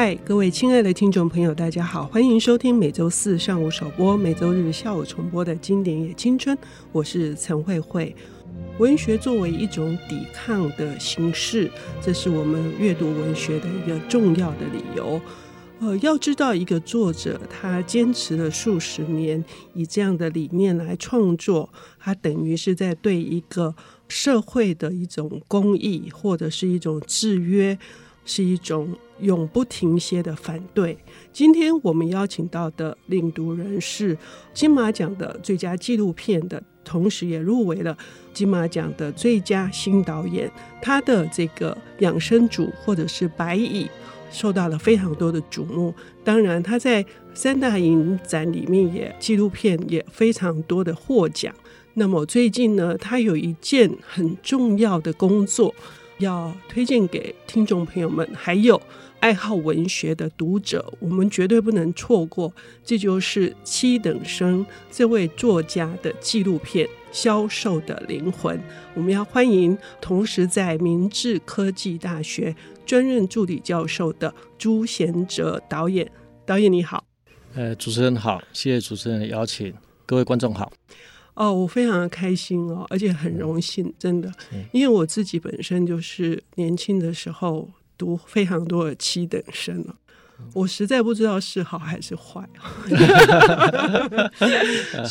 嗨，各位亲爱的听众朋友，大家好，欢迎收听每周四上午首播、每周日下午重播的经典也青春，我是陈慧慧。文学作为一种抵抗的形式，这是我们阅读文学的一个重要的理由。呃，要知道一个作者他坚持了数十年，以这样的理念来创作，他等于是在对一个社会的一种公益或者是一种制约，是一种永不停歇的反对。今天我们邀请到的领读人是金马奖的最佳纪录片的，同时也入围了金马奖的最佳新导演。他的这个养生组或者是白蚁受到了非常多的瞩目。当然，他在三大影展里面也纪录片也非常多的获奖。那么最近呢，他有一件很重要的工作要推荐给听众朋友们，还有爱好文学的读者，我们绝对不能错过。这就是七等生这位作家的纪录片《销售的灵魂》。我们要欢迎同时在明治科技大学专任助理教授的朱贤哲导演。导演你好，呃，主持人好，谢谢主持人的邀请，各位观众好。哦，我非常的开心哦，而且很荣幸，真的，因为我自己本身就是年轻的时候读非常多的七等生了，我实在不知道是好还是坏。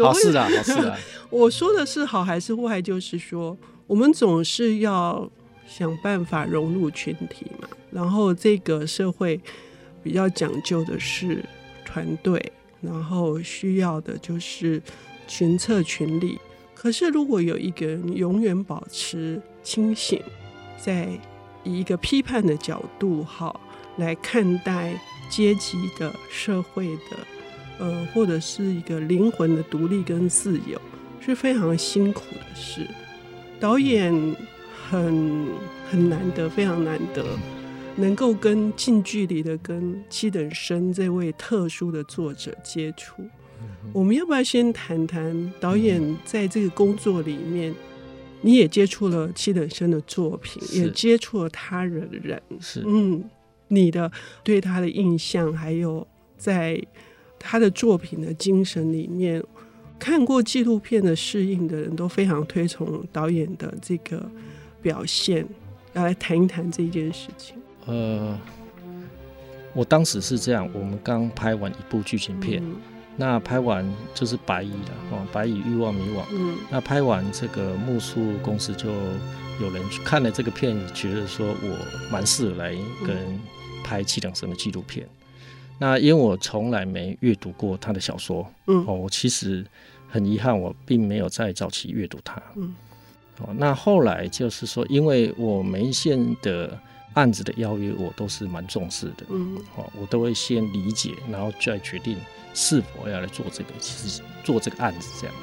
好事啊，好事啊！我说的是好还是坏，就是说我们总是要想办法融入群体嘛，然后这个社会比较讲究的是团队，然后需要的就是。群策群力，可是如果有一个人永远保持清醒，在以一个批判的角度好来看待阶级的社会的，呃，或者是一个灵魂的独立跟自由，是非常辛苦的事。导演很很难得，非常难得，能够跟近距离的跟七等生这位特殊的作者接触。我们要不要先谈谈导演在这个工作里面，你也接触了七等生的作品，也接触了他人的人，是嗯，你的对他的印象，还有在他的作品的精神里面，看过纪录片的适应的人都非常推崇导演的这个表现，要来谈一谈这件事情。呃，我当时是这样，我们刚拍完一部剧情片。嗯那拍完就是白蚁了哦，白蚁欲望迷惘。嗯，那拍完这个木树公司就有人看了这个片，觉得说我蛮适合来跟拍七等生的纪录片。嗯、那因为我从来没阅读过他的小说，嗯，哦，我其实很遗憾，我并没有在早期阅读他。嗯，哦，那后来就是说，因为我每一线的案子的邀约，我都是蛮重视的。嗯，哦，我都会先理解，然后再决定。是否要来做这个？其实做这个案子这样。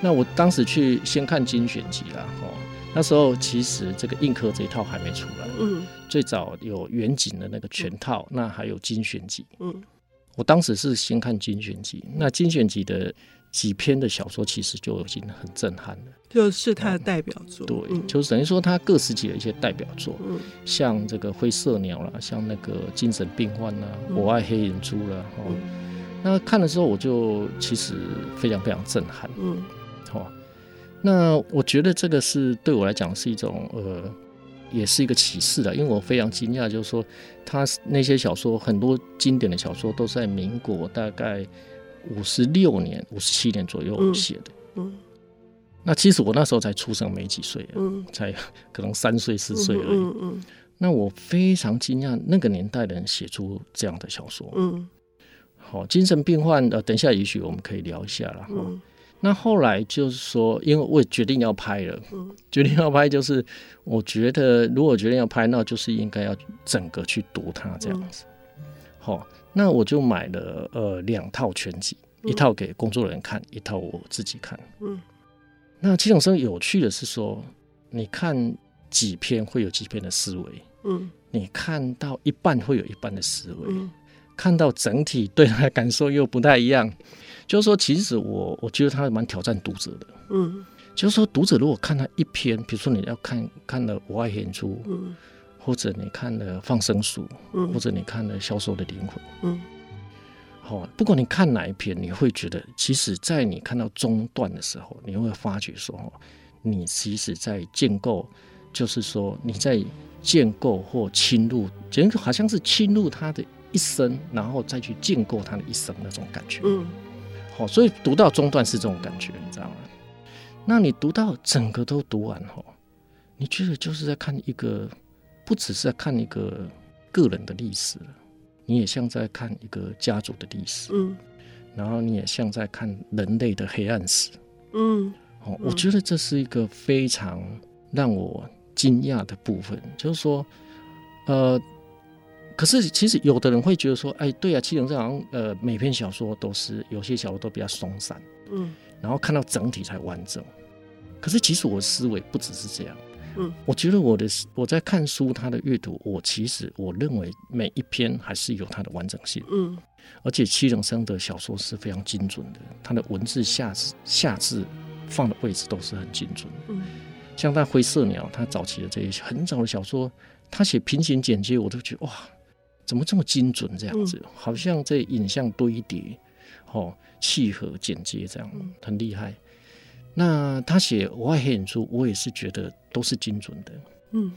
那我当时去先看精选集啦，哦，那时候其实这个印刻这一套还没出来。嗯。最早有远景的那个全套，那还有精选集。嗯。我当时是先看精选集，那精选集的几篇的小说其实就已经很震撼了。就是他的代表作。对，就是等于说他各时期的一些代表作，嗯，像这个灰色鸟啦，像那个精神病患啦，我爱黑眼珠啦，哦。那看的时候，我就其实非常非常震撼。嗯，好，那我觉得这个是对我来讲是一种呃，也是一个启示的，因为我非常惊讶，就是说他那些小说很多经典的小说都是在民国大概五十六年、五十七年左右写的。嗯，那其实我那时候才出生没几岁，嗯，才可能三岁四岁而已。嗯嗯，那我非常惊讶，那个年代的人写出这样的小说。嗯。好，精神病患呃，等一下也许我们可以聊一下了。嗯，那后来就是说，因为我也决定要拍了，嗯，决定要拍，就是我觉得如果决定要拍，那就是应该要整个去读它这样子。好，嗯，那我就买了呃两套全集，一套给工作人员看，一套我自己看。嗯，那七种生有趣的是说，你看几篇会有几篇的思维，嗯，你看到一半会有一半的思维，嗯。看到整体对他的感受又不太一样，就是说，其实我我觉得他蛮挑战读者的，嗯，就是说，读者如果看他一篇，比如说你要看看了《我爱演出》，嗯，或者你看了《放生书》，嗯，或者你看了《销售的灵魂》，嗯，好，不管你看哪一篇，你会觉得，其实，在你看到中段的时候，你会发觉说，你其实在建构，就是说你在建构或侵入，简直好像是侵入他的一生，然后再去建构他的一生那种感觉，嗯，好，所以读到中段是这种感觉，你知道吗？那你读到整个都读完后，你觉得就是在看一个，不只是在看一个个人的历史，你也像在看一个家族的历史，嗯，然后你也像在看人类的黑暗史，嗯，哦，我觉得这是一个非常让我惊讶的部分，就是说，呃，可是其实有的人会觉得说，哎，对啊，七龙这好像呃每篇小说都是有些小说都比较松散，嗯。然后看到整体才完整，可是其实我的思维不只是这样，嗯，我觉得我的我在看书，它的阅读，我其实我认为每一篇还是有它的完整性，嗯，而且七人生的小说是非常精准的，他的文字下字下字放的位置都是很精准。的，嗯，像他灰色鸟，他早期的这些很早的小说，他写平行剪接，我都觉得哇，怎么这么精准这样子，好像这影像堆叠，哦。契合剪接这样很厉害。那他写《我爱黑眼珠》，我也是觉得都是精准的。嗯，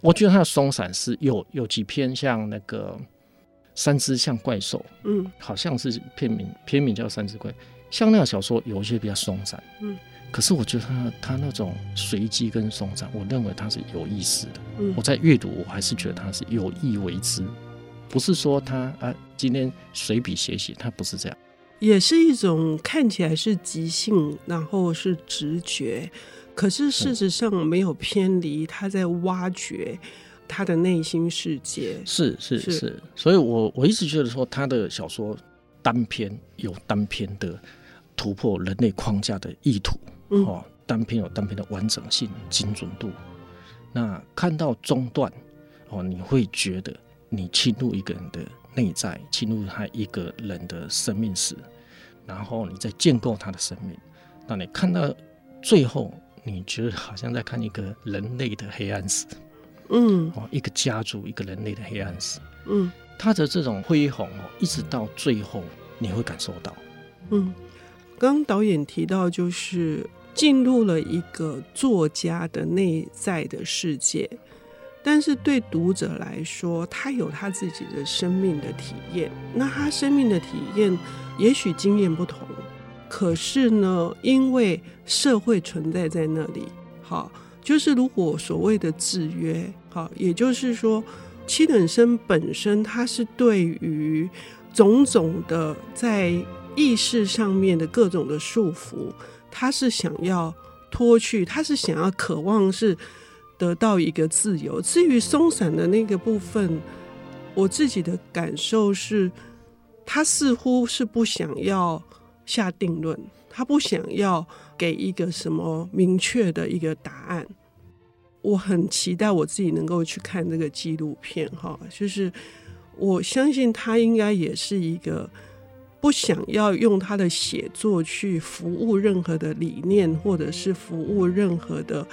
我觉得他的松散是有有几篇像那个《三只像怪兽》，嗯，好像是片名片名叫《三只怪》，像那个小说有一些比较松散。嗯，可是我觉得他他那种随机跟松散，我认为他是有意思的。嗯，我在阅读，我还是觉得他是有意为之，不是说他啊今天随笔写写，他不是这样。也是一种看起来是即兴，然后是直觉，可是事实上没有偏离，他在挖掘他的内心世界。是是是，是，所以我我一直觉得说，他的小说单篇有单篇的突破人类框架的意图，哦，单篇有单篇的完整性、精准度。那看到中段，哦，你会觉得你侵入一个人的。内在进入他一个人的生命史，然后你再建构他的生命。那你看到最后，你觉得好像在看一个人类的黑暗史，嗯，哦，一个家族，一个人类的黑暗史，嗯，他的这种恢宏哦，一直到最后你会感受到，嗯，刚刚导演提到就是进入了一个作家的内在的世界。但是对读者来说，他有他自己的生命的体验。那他生命的体验也许经验不同，可是呢，因为社会存在在那里，好，就是如果所谓的制约，好，也就是说，七等生本身他是对于种种的在意识上面的各种的束缚，他是想要脱去，他是想要渴望是。得到一个自由。至于松散的那个部分，我自己的感受是，他似乎是不想要下定论，他不想要给一个什么明确的一个答案。我很期待我自己能够去看这个纪录片，哈，就是我相信他应该也是一个不想要用他的写作去服务任何的理念，或者是服务任何的。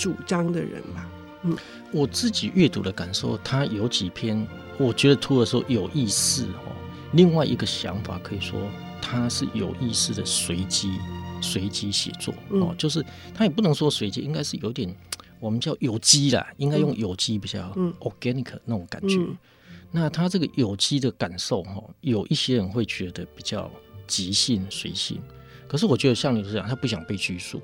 主张的人吧，嗯，我自己阅读的感受，他有几篇，我觉得读的时候有意思哦。另外一个想法可以说，他是有意识的随机随机写作哦，就是他也不能说随机，应该是有点我们叫有机啦，应该用有机比较 organic 那种感觉。那他这个有机的感受哈，有一些人会觉得比较即兴随性，可是我觉得像你这样，他不想被拘束。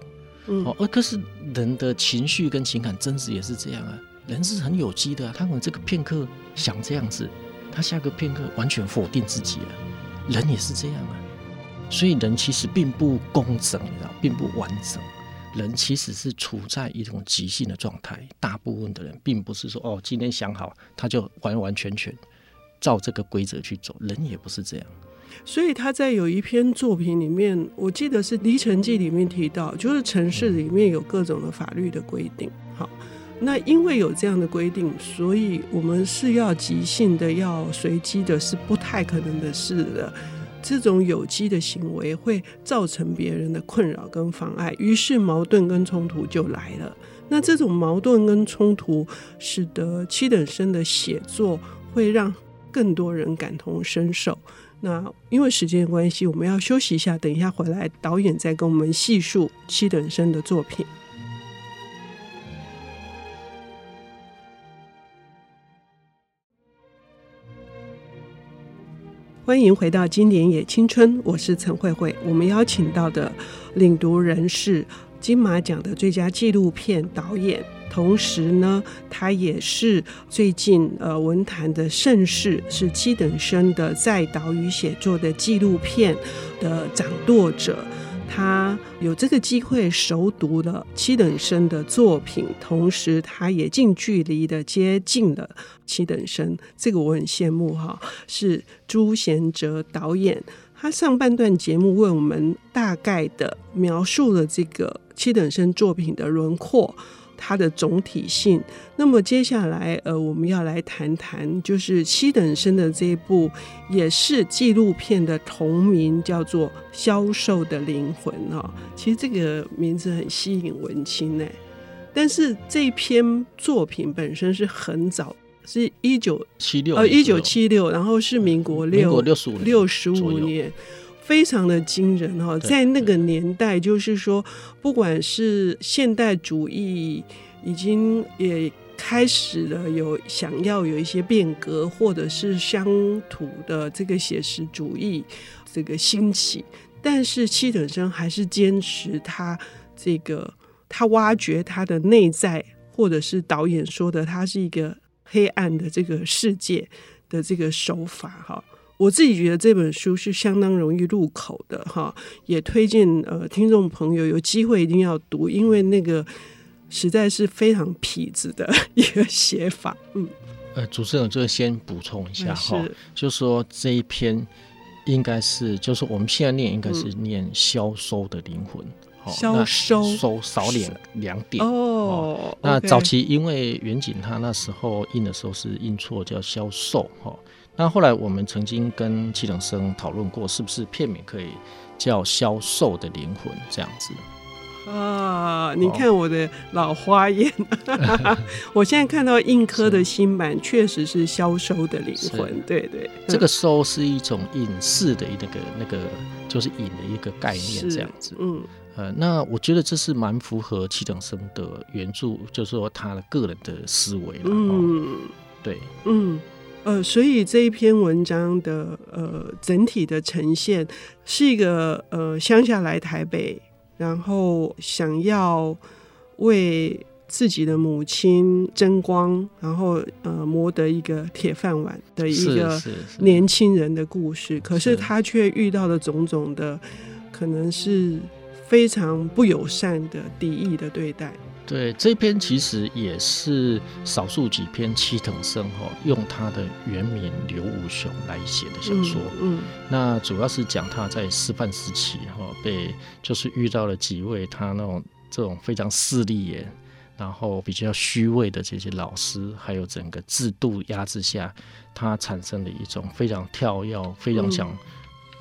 哦，而可是人的情绪跟情感真实也是这样啊，人是很有机的啊，他可能这个片刻想这样子，他下个片刻完全否定自己了，人也是这样啊，所以人其实并不工整，你知道，并不完整，人其实是处在一种即兴的状态，大部分的人并不是说哦，今天想好他就完完全全照这个规则去走，人也不是这样。所以他在有一篇作品里面，我记得是《离城记》里面提到，就是城市里面有各种的法律的规定。好，那因为有这样的规定，所以我们是要即兴的，要随机的，是不太可能的事的。这种有机的行为会造成别人的困扰跟妨碍，于是矛盾跟冲突就来了。那这种矛盾跟冲突，使得七等生的写作会让更多人感同身受。那因为时间关系，我们要休息一下，等一下回来，导演再跟我们细述七等生的作品。欢迎回到《今年也青春》，我是陈慧慧。我们邀请到的领读人是金马奖的最佳纪录片导演，同时呢，他也是最近呃文坛的盛事，是七等生的在岛屿写作的纪录片的掌舵者。他有这个机会熟读了七等生的作品，同时他也近距离的接近了七等生，这个我很羡慕哈。是朱贤哲导演，他上半段节目为我们大概的描述了这个七等生作品的轮廓。它的总体性。那么接下来，呃，我们要来谈谈，就是七等生的这一部，也是纪录片的同名，叫做《消瘦的灵魂》哦。其实这个名字很吸引文青呢。但是这篇作品本身是很早，是一九七六，呃，一九七六，然后是民国六，民国六十五，六十五年。非常的惊人哈，在那个年代，就是说，不管是现代主义已经也开始了有想要有一些变革，或者是乡土的这个写实主义这个兴起，但是七等生还是坚持他这个他挖掘他的内在，或者是导演说的，他是一个黑暗的这个世界的这个手法哈。我自己觉得这本书是相当容易入口的哈，也推荐呃听众朋友有机会一定要读，因为那个实在是非常痞子的 一个写法。嗯，呃，主持人就先补充一下哈，就说这一篇应该是，就是我们现在念应该是念消收的灵魂，消收收少点两点哦，哦。那早期因为远景他那时候印的时候是印错，叫消瘦哈。那后来我们曾经跟七等生讨论过，是不是片名可以叫《消瘦的灵魂》这样子？啊，你看我的老花眼，哦、我现在看到硬科的新版，确实是《消瘦的灵魂》。对对，这个“收”是一种隐士的那个那个，就是隐的一个概念，这样子。嗯，呃，那我觉得这是蛮符合七等生的原著，就是说他的个人的思维了。嗯，对，嗯。呃，所以这一篇文章的呃整体的呈现是一个呃乡下来台北，然后想要为自己的母亲争光，然后呃谋得一个铁饭碗的一个年轻人的故事。可是他却遇到了种种的可能是非常不友善的敌意的对待。对，这篇其实也是少数几篇七藤生哈用他的原名刘武雄来写的小说。嗯，嗯，那主要是讲他在师范时期哈被就是遇到了几位他那种这种非常势利眼，然后比较虚伪的这些老师，还有整个制度压制下，他产生了一种非常跳跃、非常想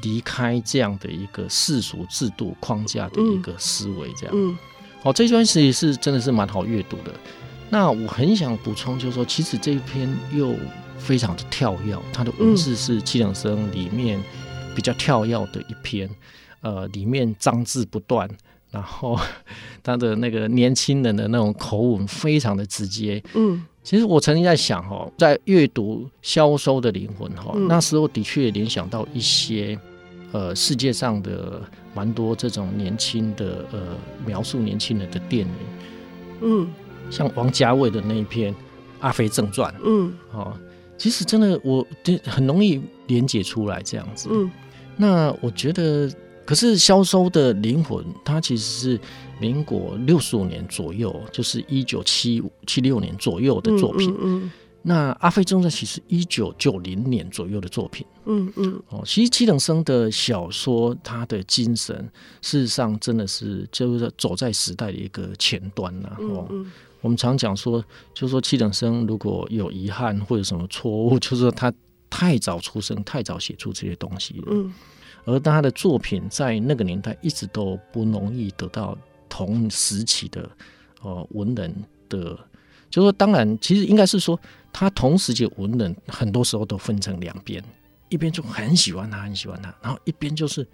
离开这样的一个世俗制度框架的一个思维，这样。嗯嗯哦，这段其实是真的是蛮好阅读的。那我很想补充，就是说，其实这一篇又非常的跳跃，它的文字是七等生里面比较跳跃的一篇。呃，里面脏字不断，然后 他的那个年轻人的那种口吻非常的直接。嗯，其实我曾经在想，哈，在阅读《消瘦的灵魂》哈，那时候的确联想到一些。呃，世界上的蛮多这种年轻的呃描述年轻人的电影，嗯，像王家卫的那一篇《阿飞正传》，嗯，哦，其实真的我很容易连结出来这样子，嗯，那我觉得，可是消收的灵魂，它其实是民国六十五年左右，就是一九七五七六年左右的作品，嗯。嗯嗯那《阿飞正传》其实一九九零年左右的作品，嗯嗯，哦，其实七等生的小说，他的精神事实上真的是就是走在时代的一个前端呐，哦，我们常讲说，就是说七等生如果有遗憾或者什么错误，就是说他太早出生，太早写出这些东西了，嗯，而他的作品在那个年代一直都不容易得到同时期的呃文人的，就是说，当然，其实应该是说，他同时就文人很多时候都分成两边，一边就很喜欢他，很喜欢他，然后一边就是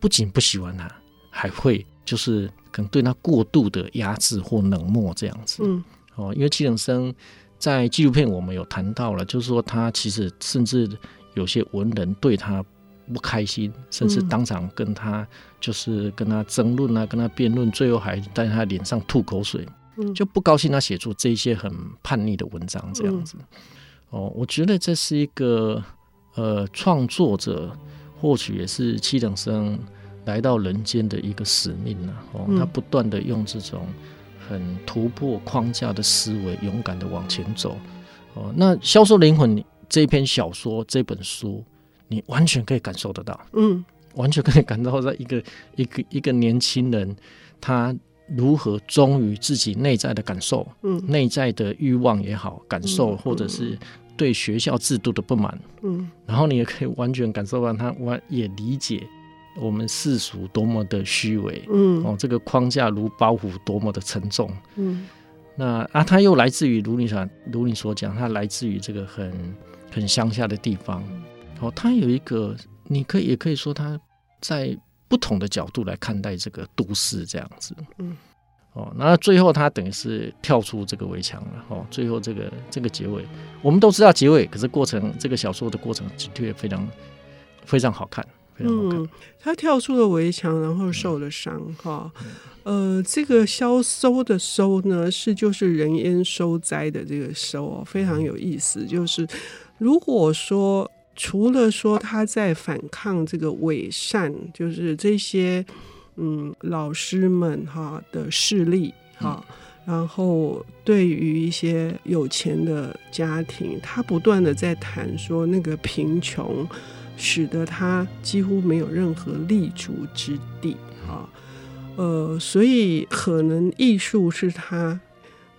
不仅不喜欢他，还会就是可能对他过度的压制或冷漠这样子。嗯，哦，因为七等生在纪录片我们有谈到了，就是说他其实甚至有些文人对他。不开心，甚至当场跟他就是跟他争论啊，跟他辩论，最后还在他脸上吐口水，就不高兴他写出这些很叛逆的文章这样子。哦，我觉得这是一个呃创作者或许也是七等生来到人间的一个使命呢。哦，他不断的用这种很突破框架的思维，勇敢的往前走。哦，那《销售灵魂》这篇小说这本书。你完全可以感受得到，嗯，完全可以感受到一个一个一个年轻人，他如何忠于自己内在的感受，嗯，内在的欲望也好，感受或者是对学校制度的不满，嗯，然后你也可以完全感受到他完也理解我们世俗多么的虚伪，嗯，哦，这个框架如包袱多么的沉重，嗯，那啊，他又来自于如你所如你所讲，他来自于这个很很乡下的地方。哦，他有一个，你可以也可以说他在不同的角度来看待这个都市这样子。嗯，哦，那最后他等于是跳出这个围墙了。哦，最后这个这个结尾，我们都知道结尾，可是过程这个小说的过程的确非常非常好看，非常好看。嗯，他跳出了围墙，然后受了伤。哈、嗯，呃，这个消收的收呢，是就是人烟收灾的这个收哦，非常有意思。就是如果说。除了说他在反抗这个伪善，就是这些嗯老师们哈的势力哈，然后对于一些有钱的家庭，他不断的在谈说那个贫穷使得他几乎没有任何立足之地哈，呃，所以可能艺术是他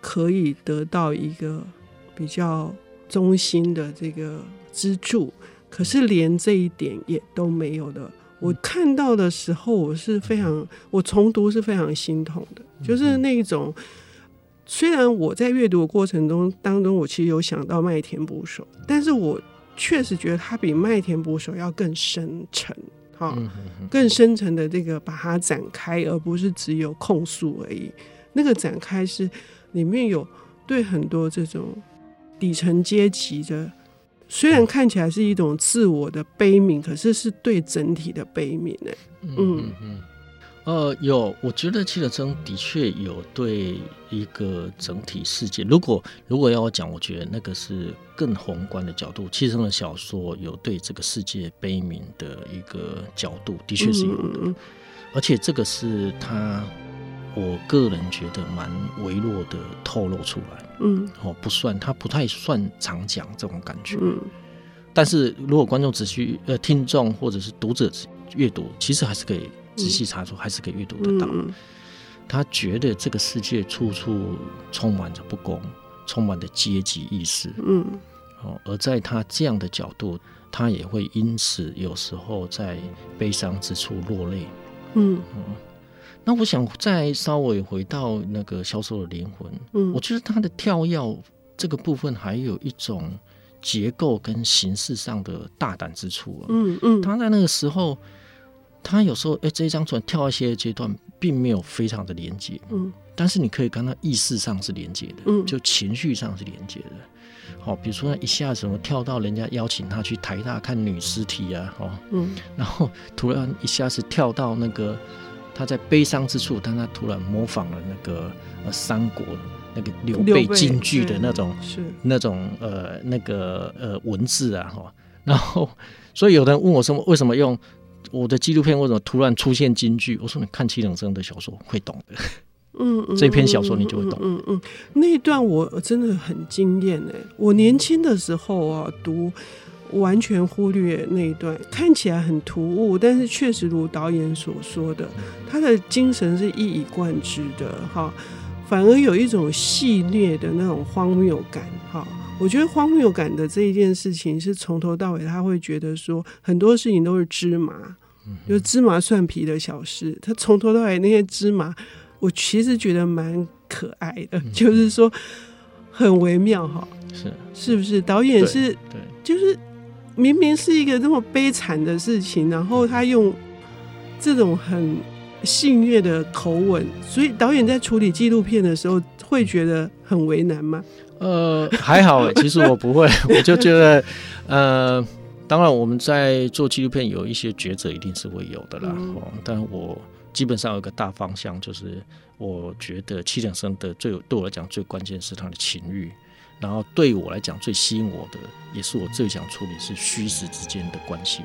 可以得到一个比较中心的这个。支柱，可是连这一点也都没有的。我看到的时候，我是非常，我重读是非常心痛的。就是那种，虽然我在阅读的过程中当中，我其实有想到麦田捕手，但是我确实觉得它比麦田捕手要更深沉，哈，更深沉的这个把它展开，而不是只有控诉而已。那个展开是里面有对很多这种底层阶级的。虽然看起来是一种自我的悲悯，可是是对整体的悲悯呢。嗯嗯嗯，呃，有，我觉得七等生的确有对一个整体世界。如果如果要我讲，我觉得那个是更宏观的角度。七等生的小说有对这个世界悲悯的一个角度，的确是有的。嗯、而且这个是他。我个人觉得蛮微弱的透露出来，嗯，哦，不算，他不太算常讲这种感觉，嗯，但是如果观众仔细呃听众或者是读者阅读，其实还是可以仔细查出，嗯、还是可以阅读得到。嗯、他觉得这个世界处处充满着不公，充满着阶级意识，嗯，哦，而在他这样的角度，他也会因此有时候在悲伤之处落泪，嗯。嗯。那我想再稍微回到那个销售的灵魂，嗯，我觉得他的跳跃这个部分还有一种结构跟形式上的大胆之处啊，嗯嗯，他在那个时候，他有时候哎，这一张船跳一些阶段并没有非常的连接，嗯，但是你可以看到意识上是连接的，嗯，就情绪上是连接的，好，比如说一下子跳到人家邀请他去台大看女尸体啊，哦，嗯，然后突然一下子跳到那个。他在悲伤之处，但他突然模仿了那个呃三国那个刘备京剧的那种是那种呃那个呃文字啊哈，然后所以有人问我什么为什么用我的纪录片为什么突然出现京剧？我说你看七等生的小说会懂的，嗯，嗯 这篇小说你就会懂，嗯嗯，嗯，那一段我真的很惊艳哎，我年轻的时候啊读。完全忽略那一段，看起来很突兀，但是确实如导演所说的，他的精神是一以贯之的哈，反而有一种戏谑的那种荒谬感哈。我觉得荒谬感的这一件事情是从头到尾他会觉得说很多事情都是芝麻，嗯，就芝麻蒜皮的小事，他从头到尾那些芝麻，我其实觉得蛮可爱的，嗯、就是说很微妙哈。是是不是？导演是对，对，就是明明是一个这么悲惨的事情，然后他用这种很戏谑的口吻，所以导演在处理纪录片的时候会觉得很为难吗？呃，还好，其实我不会，我就觉得，呃，当然我们在做纪录片有一些抉择，一定是会有的啦。嗯、但我基本上有个大方向，就是我觉得七点生的最对我来讲最关键是他的情欲，然后对我来讲最吸引我的，也是我最想处理是虚实之间的关系。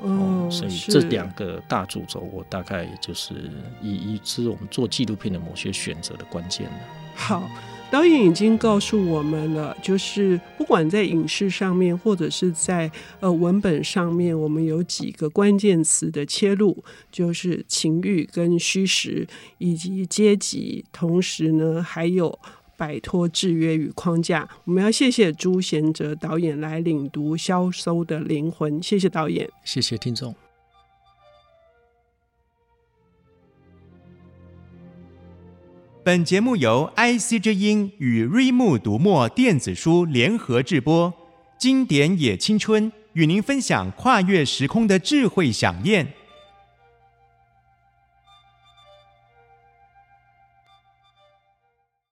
哦，所以这两个大主轴，我大概也就是以以是我们做纪录片的某些选择的关键了。好。导演已经告诉我们了，就是不管在影视上面，或者是在呃文本上面，我们有几个关键词的切入，就是情欲跟虚实，以及阶级，同时呢还有摆脱制约与框架。我们要谢谢朱贤哲导演来领读《消收的灵魂》，谢谢导演，谢谢听众。本节目由 IC 之音与瑞木读墨电子书联合制播，经典也青春与您分享跨越时空的智慧饗宴。